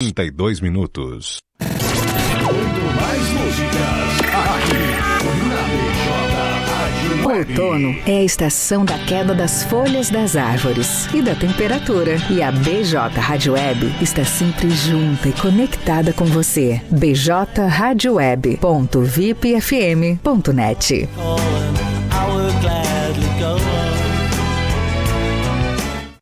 32 minutos. Muito mais músicas aqui na BJ O outono é a estação da queda das folhas das árvores e da temperatura. E a BJ Rádio Web está sempre junta e conectada com você. bjradioweb.vipfm.net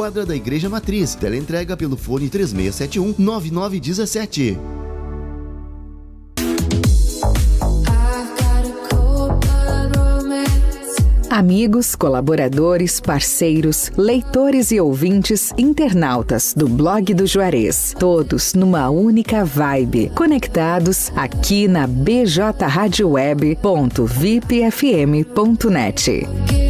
quadra da Igreja Matriz. Teleentrega pelo fone 3671 9917. Amigos, colaboradores, parceiros, leitores e ouvintes, internautas do blog do Juarez, todos numa única vibe, conectados aqui na bjradioweb.vipfm.net.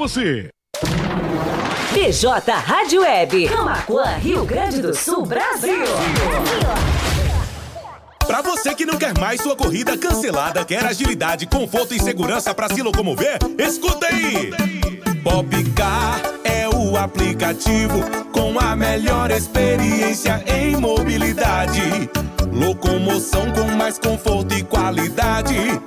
você. BJ Rádio Web. Camacuã, Rio Grande do Sul, Brasil. Pra você que não quer mais sua corrida cancelada, quer agilidade, conforto e segurança pra se locomover, escuta aí! Popcar é o aplicativo com a melhor experiência em mobilidade. Locomoção com mais conforto e qualidade.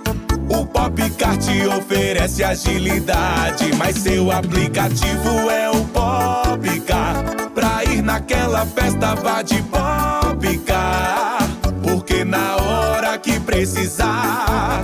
O Popcar te oferece agilidade, mas seu aplicativo é o Popcar. Pra ir naquela festa, vá de Popcar. Porque na hora que precisar,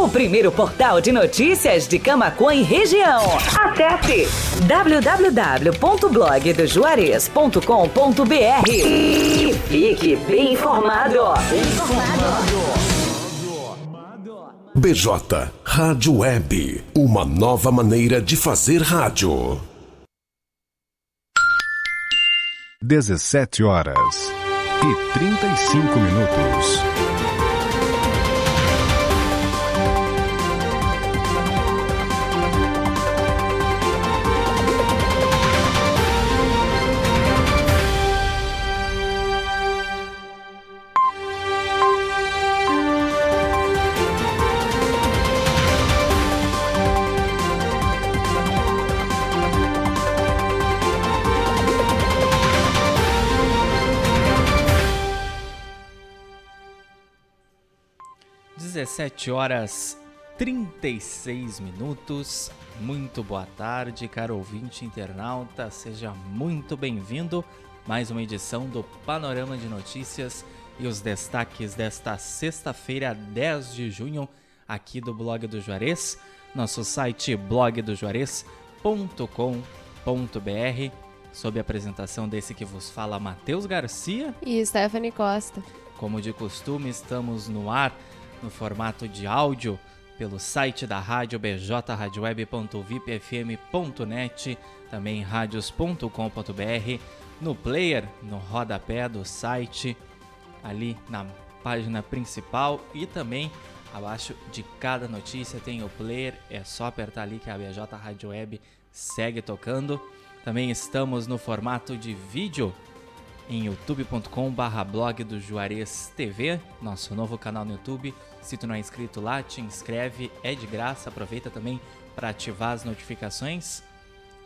O primeiro portal de notícias de Camacuã e região. Acesse www.blogdojuarez.com.br e fique bem informado. BJ Rádio Web, uma nova maneira de fazer rádio. 17 horas e 35 minutos. Dezessete horas 36 minutos. Muito boa tarde, caro ouvinte internauta. Seja muito bem-vindo. Mais uma edição do Panorama de Notícias e os destaques desta sexta-feira, 10 de junho, aqui do Blog do Juarez, nosso site blogdojuarez.com.br, sob a apresentação desse que vos fala Matheus Garcia. E Stephanie Costa. Como de costume, estamos no ar no formato de áudio pelo site da rádio bjradioweb.vipfm.net, também radios.com.br, no player, no rodapé do site, ali na página principal e também abaixo de cada notícia tem o player, é só apertar ali que a BJ Rádio Web segue tocando. Também estamos no formato de vídeo em youtube.com/barra blog do Juarez TV, nosso novo canal no YouTube. Se tu não é inscrito lá, te inscreve, é de graça. Aproveita também para ativar as notificações.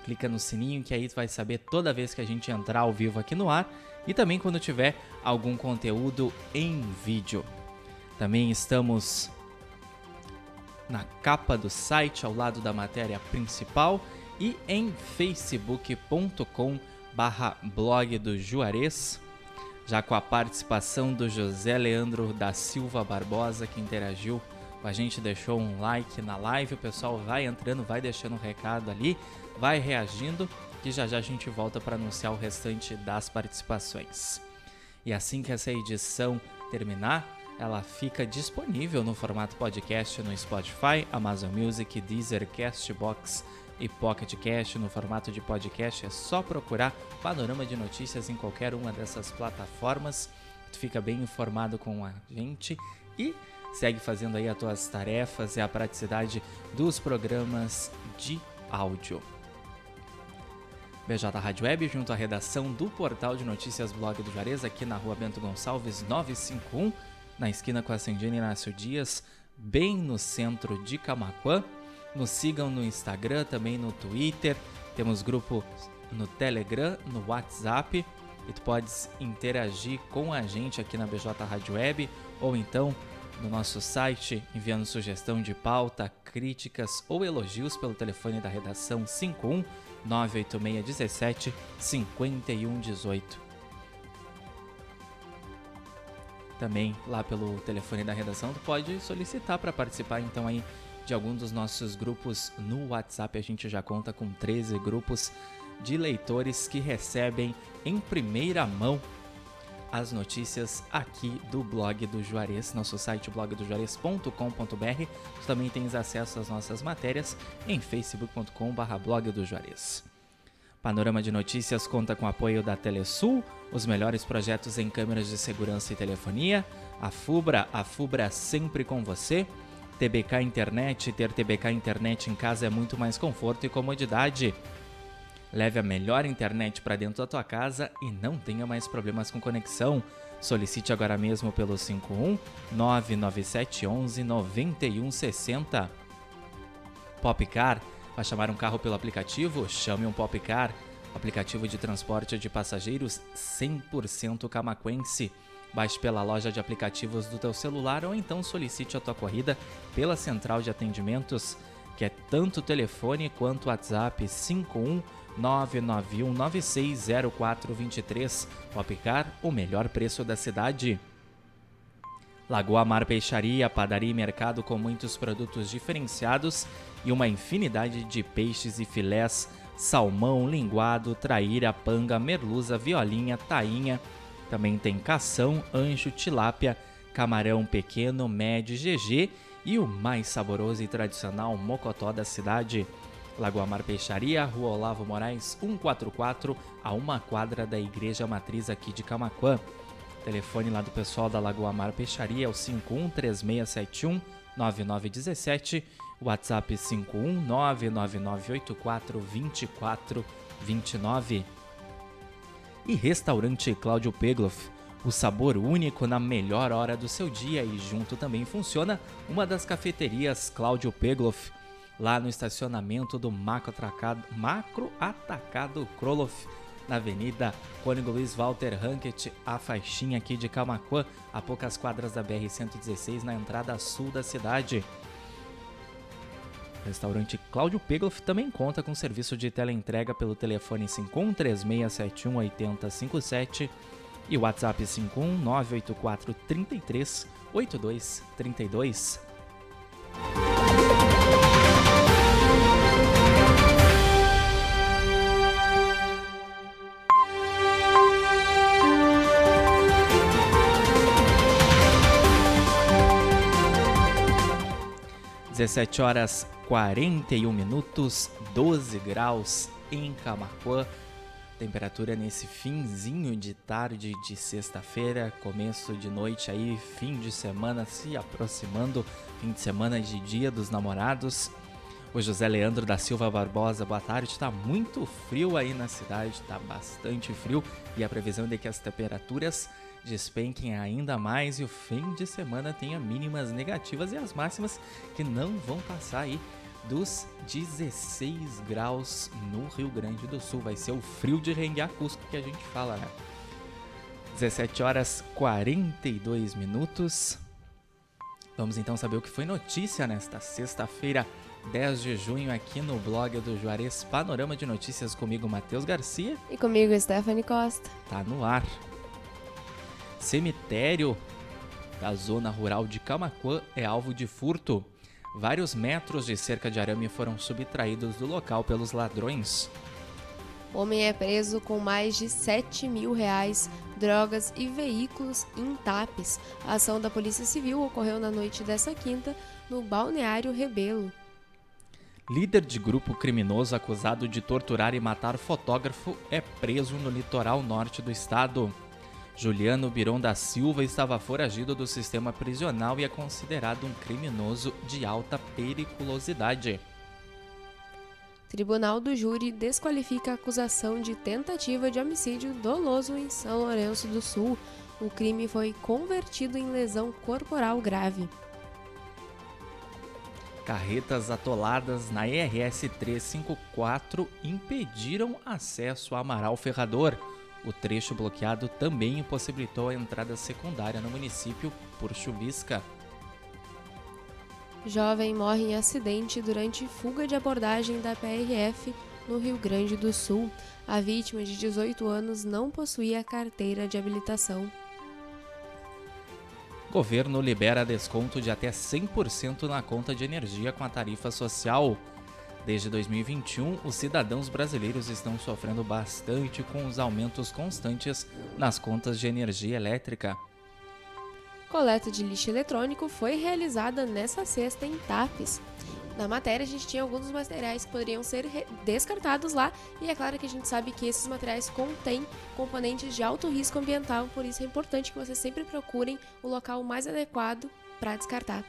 Clica no sininho que aí tu vai saber toda vez que a gente entrar ao vivo aqui no ar e também quando tiver algum conteúdo em vídeo. Também estamos na capa do site ao lado da matéria principal e em facebook.com barra blog do Juarez, já com a participação do José Leandro da Silva Barbosa que interagiu com a gente, deixou um like na live, o pessoal vai entrando, vai deixando um recado ali, vai reagindo, que já já a gente volta para anunciar o restante das participações. E assim que essa edição terminar, ela fica disponível no formato podcast no Spotify, Amazon Music, Deezer, Castbox e Pocket Cast no formato de podcast. É só procurar Panorama de Notícias em qualquer uma dessas plataformas. Tu fica bem informado com a gente e segue fazendo aí as tuas tarefas e a praticidade dos programas de áudio. BJ Rádio Web, junto à redação do portal de notícias Blog do Juarez, aqui na rua Bento Gonçalves 951, na esquina com a Ascendina Inácio Dias, bem no centro de Camaquã. Nos sigam no Instagram, também no Twitter. Temos grupo no Telegram, no WhatsApp. E tu podes interagir com a gente aqui na BJ Rádio Web ou então no nosso site enviando sugestão de pauta, críticas ou elogios pelo telefone da redação 51 98617 5118. Também lá pelo telefone da redação tu pode solicitar para participar então aí de algum dos nossos grupos no WhatsApp. A gente já conta com 13 grupos de leitores que recebem em primeira mão as notícias aqui do blog do Juarez, nosso site blogdojuarez.com.br. Também tens acesso às nossas matérias em facebook.com/blog do Juarez. Panorama de Notícias conta com apoio da Telesul, os melhores projetos em câmeras de segurança e telefonia, a Fubra, a Fubra sempre com você. TBK Internet, ter TBK Internet em casa é muito mais conforto e comodidade. Leve a melhor internet para dentro da tua casa e não tenha mais problemas com conexão. Solicite agora mesmo pelo 51 997 11 9160. Popcar, vai chamar um carro pelo aplicativo? Chame um Popcar, aplicativo de transporte de passageiros 100% camaquense. Baixe pela loja de aplicativos do teu celular ou então solicite a tua corrida pela central de atendimentos, que é tanto telefone quanto WhatsApp 51 991960423. Popcar, o melhor preço da cidade. Lagoa Mar Peixaria, padaria e mercado com muitos produtos diferenciados e uma infinidade de peixes e filés, salmão, linguado, traíra, panga, merluza, violinha, tainha, também tem cação, ancho, tilápia, camarão pequeno, médio, GG e o mais saboroso e tradicional mocotó da cidade. Lagoa Mar Peixaria, Rua Olavo Moraes, 144, a uma quadra da Igreja Matriz aqui de Camaquã. Telefone lá do pessoal da Lagoa Mar Peixaria é o 513671 9917, WhatsApp 51999842429 e Restaurante Cláudio Pegloff. O sabor único na melhor hora do seu dia e junto também funciona uma das cafeterias Cláudio Pegloff, lá no estacionamento do Macro Atacado, Macro Atacado Kroloff, na Avenida Cônigo Luiz Walter Hankett, a faixinha aqui de Camacuã, a poucas quadras da BR-116, na entrada sul da cidade. Restaurante Cláudio Pegloff também conta com serviço de teleentrega pelo telefone 5136718057 e WhatsApp 51984338232. Dezessete horas 41 minutos, 12 graus em Camacuã. Temperatura nesse finzinho de tarde de sexta-feira, começo de noite aí, fim de semana se aproximando, fim de semana de Dia dos Namorados. O José Leandro da Silva Barbosa, boa tarde. Está muito frio aí na cidade, está bastante frio e a previsão é de que as temperaturas despenquem ainda mais e o fim de semana tenha mínimas negativas e as máximas que não vão passar aí dos 16 graus no Rio Grande do Sul. Vai ser o frio de renguear Cusco que a gente fala, né? 17 horas 42 minutos. Vamos então saber o que foi notícia nesta sexta-feira, 10 de junho, aqui no blog do Juarez Panorama de Notícias comigo, Matheus Garcia. E comigo, Stephanie Costa. Tá no ar. Cemitério da zona rural de Camacuã é alvo de furto. Vários metros de cerca de arame foram subtraídos do local pelos ladrões. Homem é preso com mais de 7 mil reais, drogas e veículos intapes. A ação da Polícia Civil ocorreu na noite dessa quinta no Balneário Rebelo. Líder de grupo criminoso acusado de torturar e matar fotógrafo é preso no litoral norte do estado. Juliano Biron da Silva estava foragido do sistema prisional e é considerado um criminoso de alta periculosidade. Tribunal do Júri desqualifica a acusação de tentativa de homicídio doloso em São Lourenço do Sul. O crime foi convertido em lesão corporal grave. Carretas atoladas na ERS 354 impediram acesso a Amaral Ferrador. O trecho bloqueado também impossibilitou a entrada secundária no município por chuvisca. Jovem morre em acidente durante fuga de abordagem da PRF no Rio Grande do Sul. A vítima, de 18 anos, não possuía carteira de habilitação. Governo libera desconto de até 100% na conta de energia com a tarifa social. Desde 2021, os cidadãos brasileiros estão sofrendo bastante com os aumentos constantes nas contas de energia elétrica. Coleta de lixo eletrônico foi realizada nesta sexta em TAPES. Na matéria, a gente tinha alguns materiais que poderiam ser descartados lá, e é claro que a gente sabe que esses materiais contêm componentes de alto risco ambiental, por isso é importante que vocês sempre procurem o local mais adequado para descartar.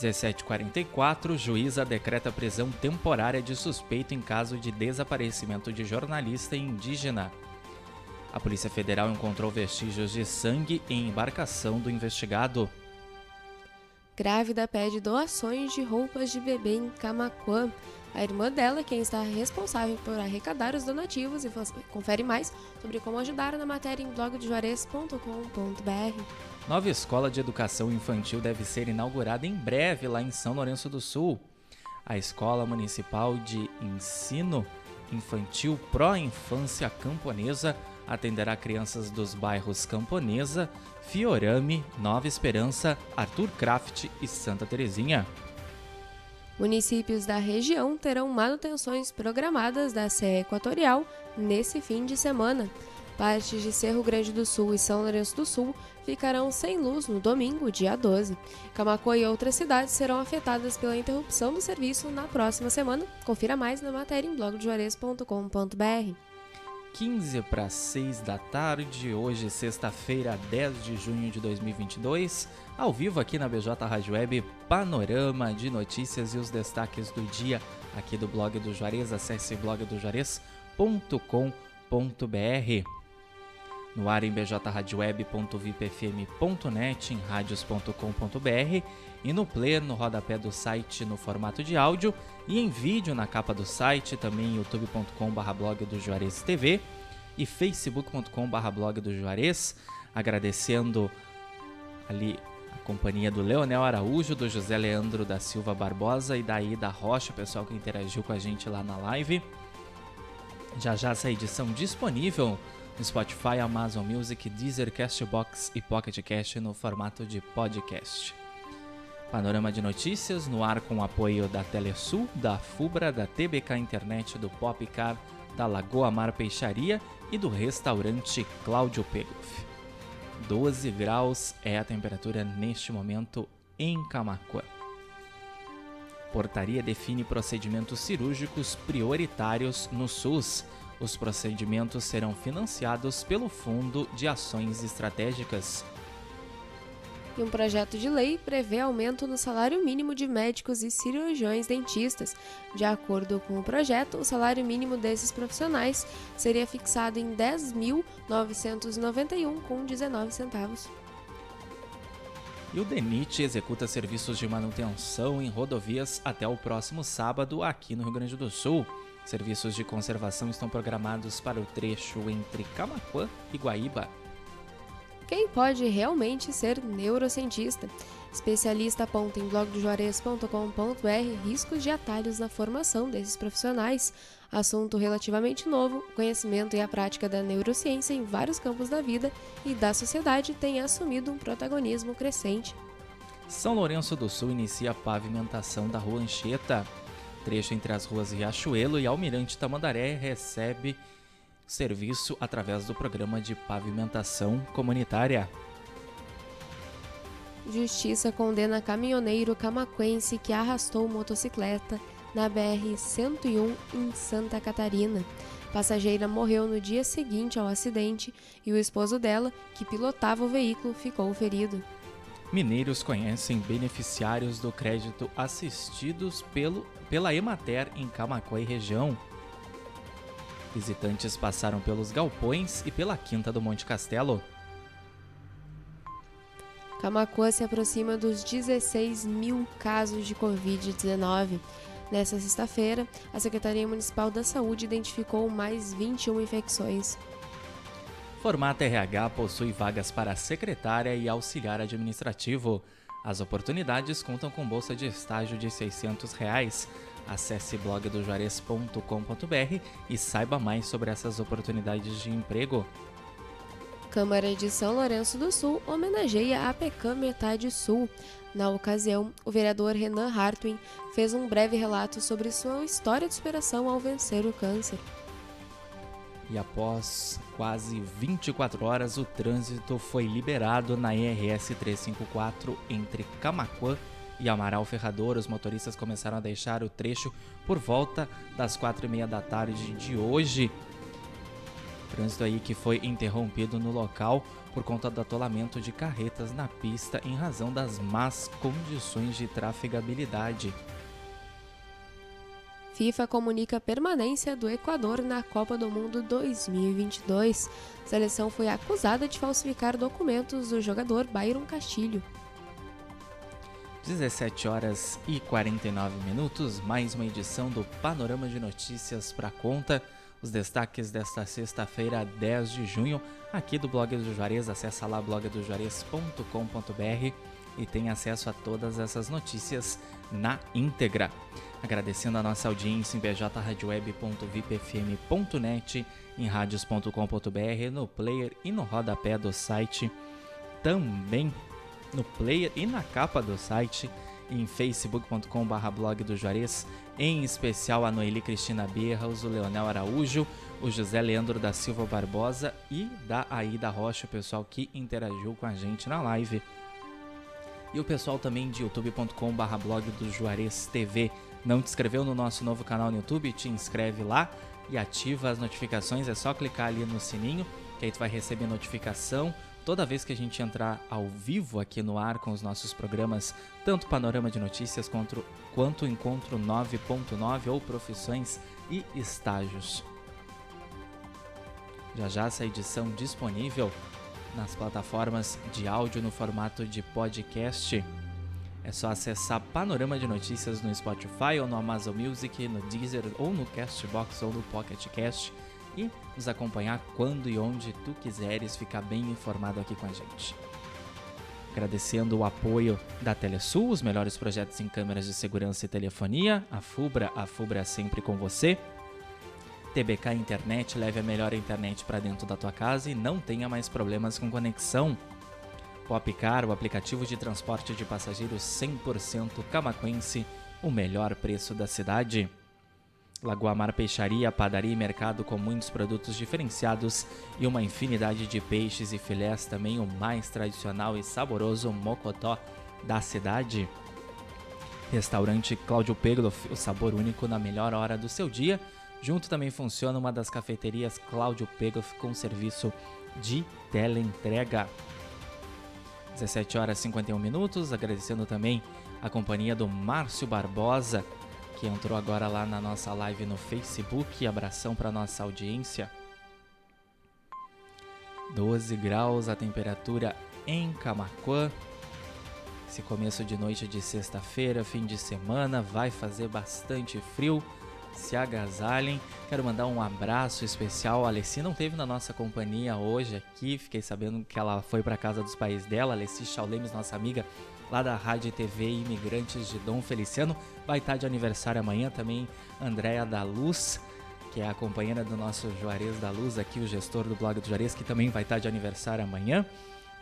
1744, juíza decreta prisão temporária de suspeito em caso de desaparecimento de jornalista indígena. A Polícia Federal encontrou vestígios de sangue em embarcação do investigado. Grávida pede doações de roupas de bebê em Camaquã. A irmã dela, quem está responsável por arrecadar os donativos, e confere mais sobre como ajudar na matéria em blogdejuarez.com.br. Nova escola de educação infantil deve ser inaugurada em breve lá em São Lourenço do Sul. A Escola Municipal de Ensino Infantil Pró Infância Camponesa atenderá crianças dos bairros Camponesa, Fiorame, Nova Esperança, Arthur Craft e Santa Terezinha. Municípios da região terão manutenções programadas da CE Equatorial nesse fim de semana. Partes de Cerro Grande do Sul e São Lourenço do Sul ficarão sem luz no domingo, dia 12. Camacuã e outras cidades serão afetadas pela interrupção do serviço na próxima semana. Confira mais na matéria em blogdejuarez.com.br. 15 para 6 da tarde, hoje, sexta-feira, 10 de junho de 2022, ao vivo aqui na BJ Rádio Web, panorama de notícias e os destaques do dia aqui do blog do Juarez. Acesse blogdojuarez.com.br. No ar em bjradioweb.vipfm.net, em radios.com.br e no player no rodapé do site no formato de áudio e em vídeo na capa do site, também youtube.com.br blog do Juarez TV e facebook.com.br blog do Juarez. Agradecendo ali a companhia do Leonel Araújo, do José Leandro da Silva Barbosa e da Ida Rocha, o pessoal que interagiu com a gente lá na live. Já já essa edição disponível no Spotify, Amazon Music, Deezer, Castbox e Pocket Cast no formato de podcast. Panorama de notícias no ar com apoio da Telesul, da Fubra, da TBK Internet, do Popcar, da Lagoa Mar Peixaria e do restaurante Cláudio Pegoff. 12 graus é a temperatura neste momento em Camacuã. Portaria define procedimentos cirúrgicos prioritários no SUS. Os procedimentos serão financiados pelo Fundo de Ações Estratégicas. E um projeto de lei prevê aumento no salário mínimo de médicos e cirurgiões dentistas. De acordo com o projeto, o salário mínimo desses profissionais seria fixado em 10.991 com 19 centavos. E o DENIT executa serviços de manutenção em rodovias até o próximo sábado aqui no Rio Grande do Sul. Serviços de conservação estão programados para o trecho entre Camaquã e Guaíba. Quem pode realmente ser neurocientista? Especialista aponta em blogdojuarez.com.br riscos de atalhos na formação desses profissionais. Assunto relativamente novo, o conhecimento e a prática da neurociência em vários campos da vida e da sociedade tem assumido um protagonismo crescente. São Lourenço do Sul inicia a pavimentação da Rua Anchieta. Trecho entre as ruas Riachuelo e Almirante Tamandaré recebe serviço através do programa de pavimentação comunitária. Justiça condena caminhoneiro camaquense que arrastou motocicleta na BR-101 em Santa Catarina. Passageira morreu no dia seguinte ao acidente e o esposo dela, que pilotava o veículo, ficou ferido. Mineiros conhecem beneficiários do crédito assistidos pelo, pela Emater em Camacuã e região. Visitantes passaram pelos galpões e pela Quinta do Monte Castelo. Camacuã se aproxima dos 16 mil casos de Covid-19. Nessa sexta-feira, a Secretaria Municipal da Saúde identificou mais 21 infecções. Formata RH possui vagas para secretária e auxiliar administrativo. As oportunidades contam com bolsa de estágio de 600 reais. Acesse blogdojuarez.com.br e saiba mais sobre essas oportunidades de emprego. Câmara de São Lourenço do Sul homenageia a PECAM Metade Sul. Na ocasião, o vereador Renan Hartwin fez um breve relato sobre sua história de superação ao vencer o câncer. E após quase 24 horas, o trânsito foi liberado na IRS 354 entre Camacuã e Amaral Ferrador. Os motoristas começaram a deixar o trecho por volta das quatro e meia da tarde de hoje. Trânsito aí que foi interrompido no local por conta do atolamento de carretas na pista em razão das más condições de trafegabilidade. FIFA comunica permanência do Equador na Copa do Mundo 2022. A seleção foi acusada de falsificar documentos do jogador Byron Castilho. 17 horas e 49 minutos, mais uma edição do Panorama de Notícias para conta. Os destaques desta sexta-feira, 10 de junho, aqui do Blog do Juarez. Acesse lá blogdojuarez.com.br e tem acesso a todas essas notícias na íntegra. Agradecendo a nossa audiência em bjradioweb.vipfm.net, em radios.com.br, no player e no rodapé do site, também no player e na capa do site, em facebook.com.br blog do Juarez, em especial a Noeli Cristina Berraus, o Leonel Araújo, o José Leandro da Silva Barbosa e da Aida Rocha, o pessoal que interagiu com a gente na live. E o pessoal também de youtube.com.br blog do Juarez TV. Não te inscreveu no nosso novo canal no YouTube? Te inscreve lá e ativa as notificações. É só clicar ali no sininho que aí tu vai receber notificação toda vez que a gente entrar ao vivo aqui no ar com os nossos programas, tanto Panorama de Notícias quanto, quanto Encontro 9.9 ou Profissões e Estágios. Já já essa edição disponível nas plataformas de áudio no formato de podcast. É só acessar Panorama de Notícias no Spotify ou no Amazon Music, no Deezer ou no Castbox ou no Pocket Cast e nos acompanhar quando e onde tu quiseres ficar bem informado aqui com a gente. Agradecendo o apoio da Telesul, os melhores projetos em câmeras de segurança e telefonia, a Fubra, a Fubra é sempre com você. TBK Internet, leve a melhor internet para dentro da tua casa e não tenha mais problemas com conexão. Popcar, o aplicativo de transporte de passageiros 100% camaquense, o melhor preço da cidade. Lagoa Mar Peixaria, padaria e mercado com muitos produtos diferenciados e uma infinidade de peixes e filés, também o mais tradicional e saboroso mocotó da cidade. Restaurante Cláudio Pegloff, o sabor único na melhor hora do seu dia. Junto também funciona uma das cafeterias Cláudio Pegloff com serviço de teleentrega. 17 horas e 51 minutos. Agradecendo também a companhia do Márcio Barbosa, que entrou agora lá na nossa live no Facebook. Abração para nossa audiência. 12 graus a temperatura em Camacuã. Esse começo de noite de sexta-feira, fim de semana, vai fazer bastante frio. Se agasalhem. Quero mandar um abraço especial. A Alessi não teve na nossa companhia hoje aqui. Fiquei sabendo que ela foi para casa dos pais dela. Alessi Chaulemes, nossa amiga lá da Rádio e TV Imigrantes de Dom Feliciano. Vai estar de aniversário amanhã também Andréa da Luz, que é a companheira do nosso Juarez da Luz aqui, o gestor do blog do Juarez, que também vai estar de aniversário amanhã.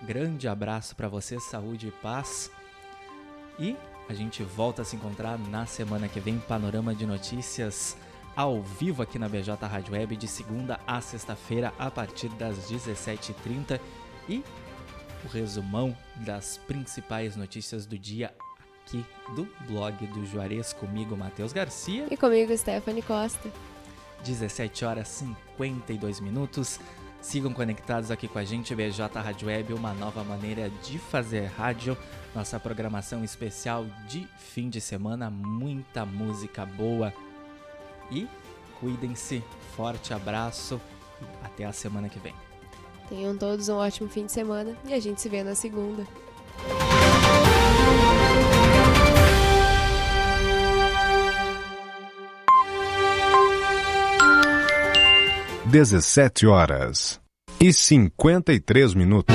Grande abraço para você, saúde e paz. E a gente volta a se encontrar na semana que vem, panorama de notícias ao vivo aqui na BJ Rádio Web de segunda a sexta-feira a partir das 17h30 e o resumão das principais notícias do dia aqui do blog do Juarez comigo, Matheus Garcia. E comigo, Stephanie Costa. 17 horas 52 minutos. Sigam conectados aqui com a gente, BJ Rádio Web, uma nova maneira de fazer rádio. Nossa programação especial de fim de semana, muita música boa. E cuidem-se, forte abraço e até a semana que vem. Tenham todos um ótimo fim de semana e a gente se vê na segunda. Dezessete horas e cinquenta e três minutos.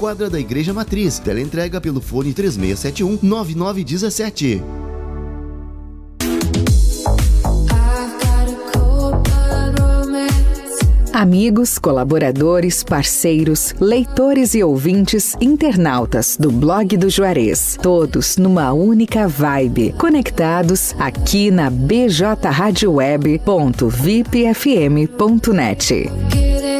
quadra da Igreja Matriz. Teleentrega pelo fone 3671 9917. Amigos, colaboradores, parceiros, leitores e ouvintes, internautas do blog do Juarez, todos numa única vibe, conectados aqui na bjradioweb.vipfm.net.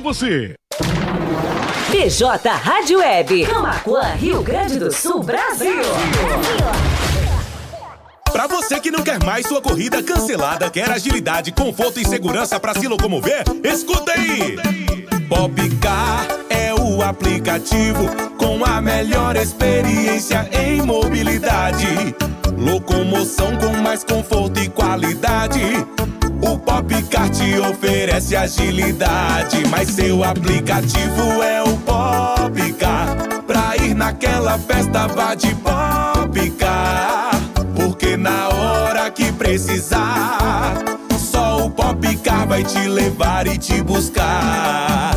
você. BJ Rádio Web, Camacuã, Rio Grande do Sul, Brasil. Pra você que não quer mais sua corrida cancelada, quer agilidade, conforto e segurança pra se locomover, escuta aí! Popcar é o aplicativo com a melhor experiência em mobilidade. Locomoção com mais conforto e qualidade. O Popcar te oferece agilidade, mas seu aplicativo é o Popcar. Pra ir naquela festa, vá de Popcar. Porque na hora que precisar, só o Popcar vai te levar e te buscar.